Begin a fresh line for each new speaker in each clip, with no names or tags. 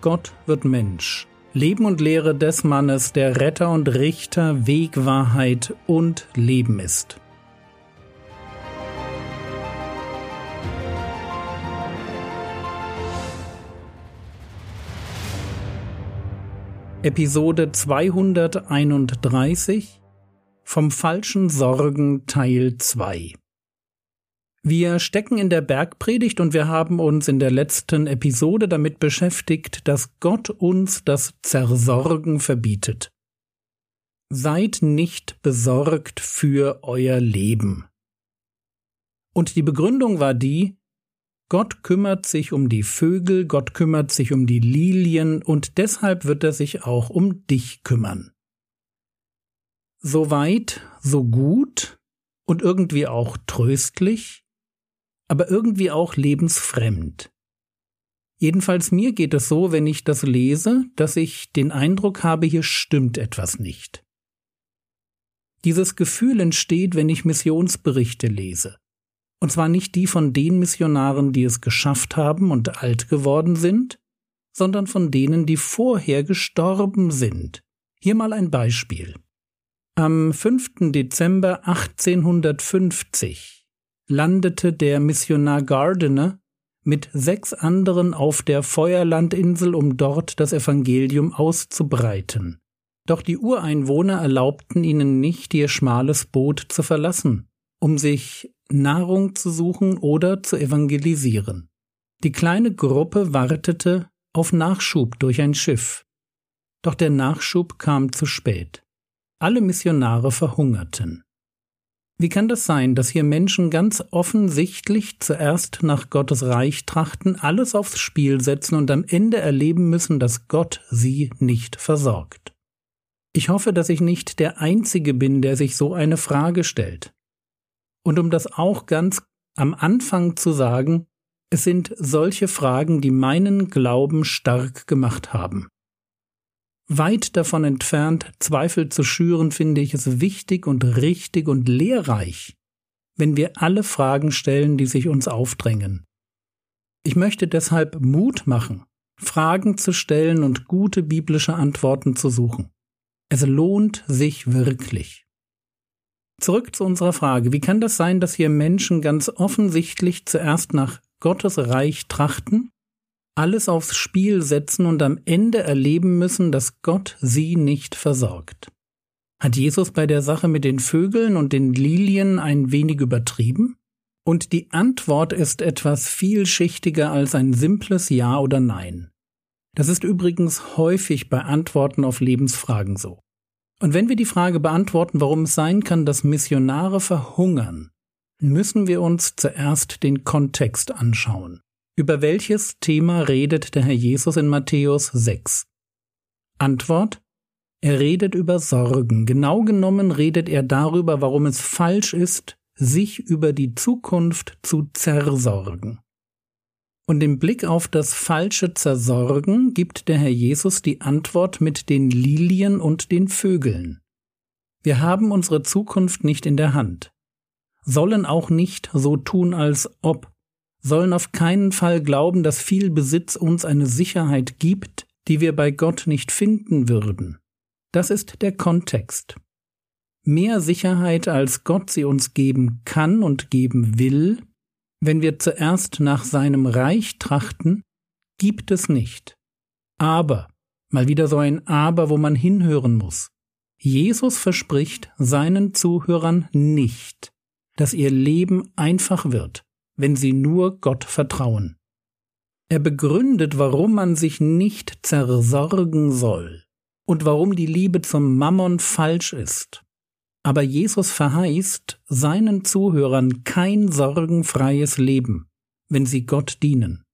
Gott wird Mensch. Leben und Lehre des Mannes, der Retter und Richter, Weg, Wahrheit und Leben ist. Episode 231 Vom falschen Sorgen Teil 2 wir stecken in der Bergpredigt und wir haben uns in der letzten Episode damit beschäftigt, dass Gott uns das Zersorgen verbietet. Seid nicht besorgt für euer Leben. Und die Begründung war die, Gott kümmert sich um die Vögel, Gott kümmert sich um die Lilien und deshalb wird er sich auch um dich kümmern. So weit, so gut und irgendwie auch tröstlich, aber irgendwie auch lebensfremd. Jedenfalls mir geht es so, wenn ich das lese, dass ich den Eindruck habe, hier stimmt etwas nicht. Dieses Gefühl entsteht, wenn ich Missionsberichte lese. Und zwar nicht die von den Missionaren, die es geschafft haben und alt geworden sind, sondern von denen, die vorher gestorben sind. Hier mal ein Beispiel. Am 5. Dezember 1850 landete der Missionar Gardiner mit sechs anderen auf der Feuerlandinsel, um dort das Evangelium auszubreiten. Doch die Ureinwohner erlaubten ihnen nicht, ihr schmales Boot zu verlassen, um sich Nahrung zu suchen oder zu evangelisieren. Die kleine Gruppe wartete auf Nachschub durch ein Schiff. Doch der Nachschub kam zu spät. Alle Missionare verhungerten. Wie kann das sein, dass hier Menschen ganz offensichtlich zuerst nach Gottes Reich trachten, alles aufs Spiel setzen und am Ende erleben müssen, dass Gott sie nicht versorgt? Ich hoffe, dass ich nicht der Einzige bin, der sich so eine Frage stellt. Und um das auch ganz am Anfang zu sagen, es sind solche Fragen, die meinen Glauben stark gemacht haben. Weit davon entfernt, Zweifel zu schüren, finde ich es wichtig und richtig und lehrreich, wenn wir alle Fragen stellen, die sich uns aufdrängen. Ich möchte deshalb Mut machen, Fragen zu stellen und gute biblische Antworten zu suchen. Es lohnt sich wirklich. Zurück zu unserer Frage. Wie kann das sein, dass hier Menschen ganz offensichtlich zuerst nach Gottes Reich trachten alles aufs Spiel setzen und am Ende erleben müssen, dass Gott sie nicht versorgt. Hat Jesus bei der Sache mit den Vögeln und den Lilien ein wenig übertrieben? Und die Antwort ist etwas vielschichtiger als ein simples Ja oder Nein. Das ist übrigens häufig bei Antworten auf Lebensfragen so. Und wenn wir die Frage beantworten, warum es sein kann, dass Missionare verhungern, müssen wir uns zuerst den Kontext anschauen. Über welches Thema redet der Herr Jesus in Matthäus 6? Antwort Er redet über Sorgen. Genau genommen redet er darüber, warum es falsch ist, sich über die Zukunft zu zersorgen. Und im Blick auf das falsche Zersorgen gibt der Herr Jesus die Antwort mit den Lilien und den Vögeln. Wir haben unsere Zukunft nicht in der Hand, sollen auch nicht so tun, als ob sollen auf keinen Fall glauben, dass viel Besitz uns eine Sicherheit gibt, die wir bei Gott nicht finden würden. Das ist der Kontext. Mehr Sicherheit, als Gott sie uns geben kann und geben will, wenn wir zuerst nach seinem Reich trachten, gibt es nicht. Aber, mal wieder so ein Aber, wo man hinhören muss. Jesus verspricht seinen Zuhörern nicht, dass ihr Leben einfach wird, wenn sie nur Gott vertrauen. Er begründet, warum man sich nicht zersorgen soll und warum die Liebe zum Mammon falsch ist. Aber Jesus verheißt seinen Zuhörern kein sorgenfreies Leben, wenn sie Gott dienen.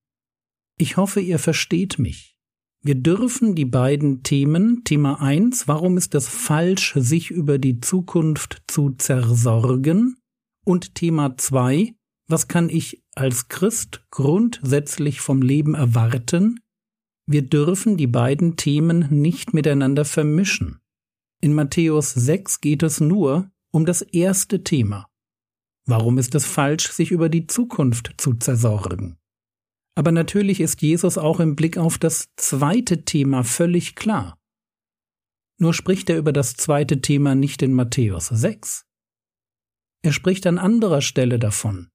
Ich hoffe, ihr versteht mich. Wir dürfen die beiden Themen, Thema 1, warum ist es falsch, sich über die Zukunft zu zersorgen, und Thema 2, was kann ich als Christ grundsätzlich vom Leben erwarten? Wir dürfen die beiden Themen nicht miteinander vermischen. In Matthäus 6 geht es nur um das erste Thema. Warum ist es falsch, sich über die Zukunft zu zersorgen? Aber natürlich ist Jesus auch im Blick auf das zweite Thema völlig klar. Nur spricht er über das zweite Thema nicht in Matthäus 6. Er spricht an anderer Stelle davon.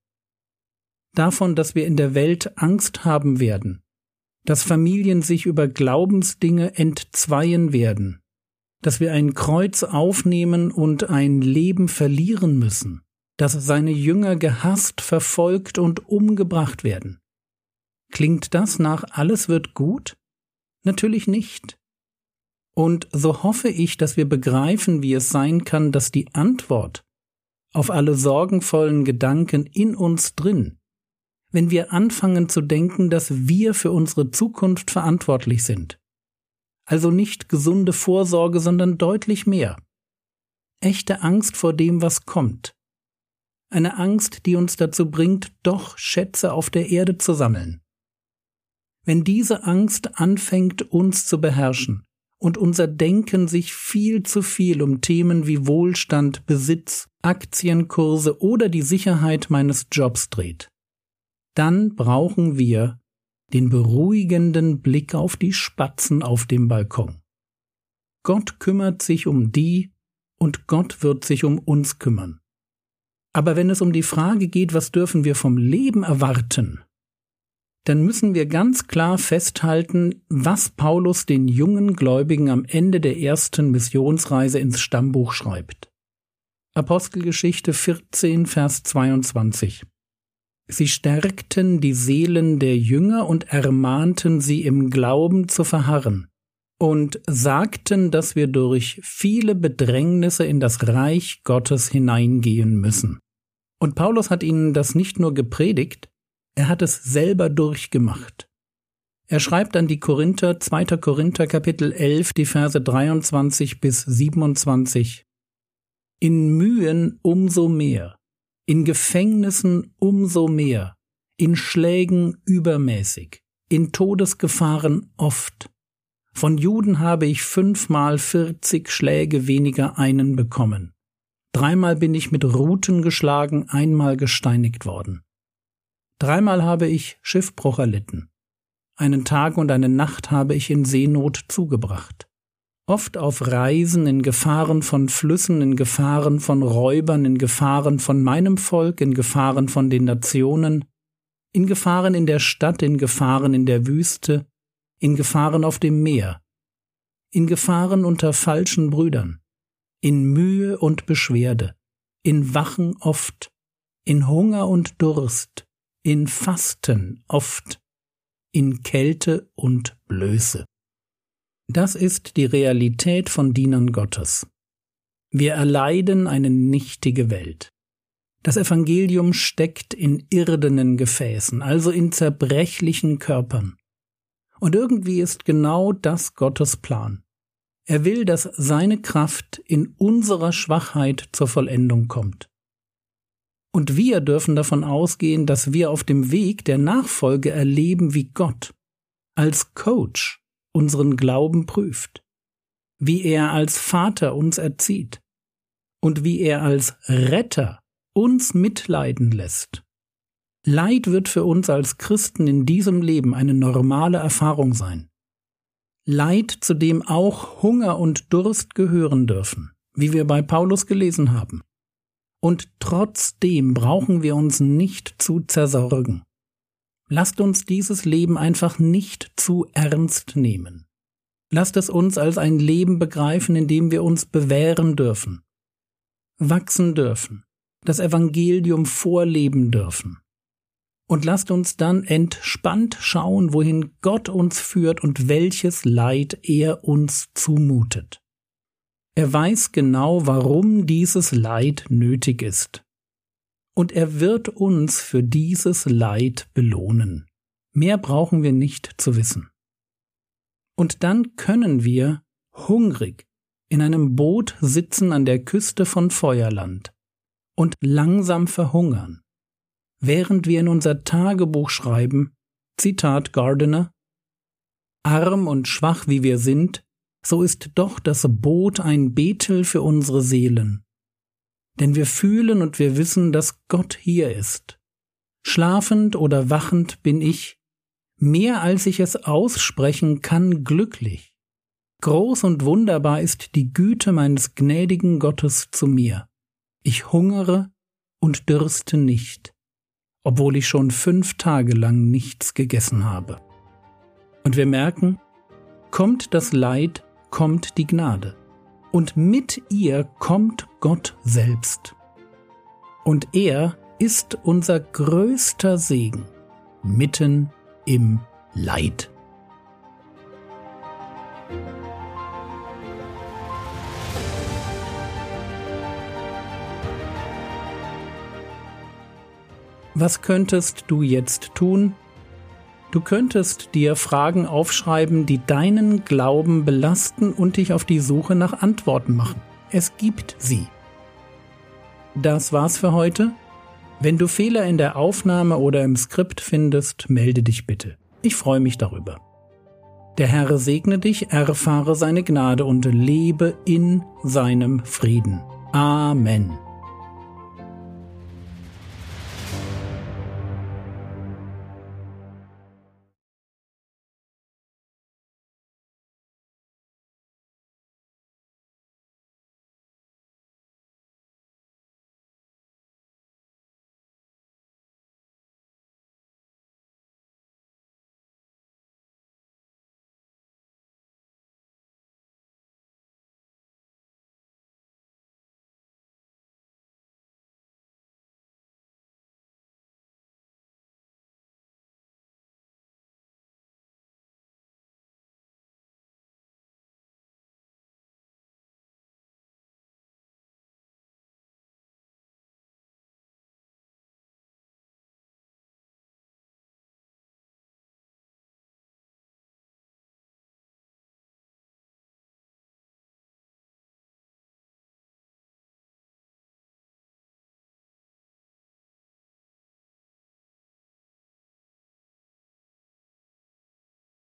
Davon, dass wir in der Welt Angst haben werden, dass Familien sich über Glaubensdinge entzweien werden, dass wir ein Kreuz aufnehmen und ein Leben verlieren müssen, dass seine Jünger gehasst, verfolgt und umgebracht werden. Klingt das nach alles wird gut? Natürlich nicht. Und so hoffe ich, dass wir begreifen, wie es sein kann, dass die Antwort auf alle sorgenvollen Gedanken in uns drin, wenn wir anfangen zu denken, dass wir für unsere Zukunft verantwortlich sind. Also nicht gesunde Vorsorge, sondern deutlich mehr. Echte Angst vor dem, was kommt. Eine Angst, die uns dazu bringt, doch Schätze auf der Erde zu sammeln. Wenn diese Angst anfängt, uns zu beherrschen, und unser Denken sich viel zu viel um Themen wie Wohlstand, Besitz, Aktienkurse oder die Sicherheit meines Jobs dreht. Dann brauchen wir den beruhigenden Blick auf die Spatzen auf dem Balkon. Gott kümmert sich um die und Gott wird sich um uns kümmern. Aber wenn es um die Frage geht, was dürfen wir vom Leben erwarten, dann müssen wir ganz klar festhalten, was Paulus den jungen Gläubigen am Ende der ersten Missionsreise ins Stammbuch schreibt. Apostelgeschichte 14, Vers 22. Sie stärkten die Seelen der Jünger und ermahnten sie im Glauben zu verharren und sagten, dass wir durch viele Bedrängnisse in das Reich Gottes hineingehen müssen. Und Paulus hat ihnen das nicht nur gepredigt, er hat es selber durchgemacht. Er schreibt an die Korinther, 2. Korinther Kapitel 11, die Verse 23 bis 27. In Mühen umso mehr, in Gefängnissen umso mehr, in Schlägen übermäßig, in Todesgefahren oft. Von Juden habe ich fünfmal vierzig Schläge weniger einen bekommen. Dreimal bin ich mit Ruten geschlagen, einmal gesteinigt worden. Dreimal habe ich Schiffbruch erlitten. Einen Tag und eine Nacht habe ich in Seenot zugebracht. Oft auf Reisen in Gefahren von Flüssen, in Gefahren von Räubern, in Gefahren von meinem Volk, in Gefahren von den Nationen, in Gefahren in der Stadt, in Gefahren in der Wüste, in Gefahren auf dem Meer, in Gefahren unter falschen Brüdern, in Mühe und Beschwerde, in Wachen oft, in Hunger und Durst, in Fasten oft, in Kälte und Blöße. Das ist die Realität von Dienern Gottes. Wir erleiden eine nichtige Welt. Das Evangelium steckt in irdenen Gefäßen, also in zerbrechlichen Körpern. Und irgendwie ist genau das Gottes Plan. Er will, dass seine Kraft in unserer Schwachheit zur Vollendung kommt. Und wir dürfen davon ausgehen, dass wir auf dem Weg der Nachfolge erleben, wie Gott als Coach unseren Glauben prüft, wie er als Vater uns erzieht und wie er als Retter uns mitleiden lässt. Leid wird für uns als Christen in diesem Leben eine normale Erfahrung sein. Leid, zu dem auch Hunger und Durst gehören dürfen, wie wir bei Paulus gelesen haben. Und trotzdem brauchen wir uns nicht zu zersorgen. Lasst uns dieses Leben einfach nicht zu ernst nehmen. Lasst es uns als ein Leben begreifen, in dem wir uns bewähren dürfen, wachsen dürfen, das Evangelium vorleben dürfen. Und lasst uns dann entspannt schauen, wohin Gott uns führt und welches Leid er uns zumutet. Er weiß genau, warum dieses Leid nötig ist. Und er wird uns für dieses Leid belohnen. Mehr brauchen wir nicht zu wissen. Und dann können wir, hungrig, in einem Boot sitzen an der Küste von Feuerland und langsam verhungern, während wir in unser Tagebuch schreiben, Zitat Gardiner, Arm und schwach wie wir sind, so ist doch das Boot ein Betel für unsere Seelen. Denn wir fühlen und wir wissen, dass Gott hier ist. Schlafend oder wachend bin ich, mehr als ich es aussprechen kann, glücklich. Groß und wunderbar ist die Güte meines gnädigen Gottes zu mir. Ich hungere und dürste nicht, obwohl ich schon fünf Tage lang nichts gegessen habe. Und wir merken, kommt das Leid, kommt die Gnade. Und mit ihr kommt Gott selbst. Und er ist unser größter Segen mitten im Leid. Was könntest du jetzt tun? Du könntest dir Fragen aufschreiben, die deinen Glauben belasten und dich auf die Suche nach Antworten machen. Es gibt sie. Das war's für heute. Wenn du Fehler in der Aufnahme oder im Skript findest, melde dich bitte. Ich freue mich darüber. Der Herr segne dich, erfahre seine Gnade und lebe in seinem Frieden. Amen.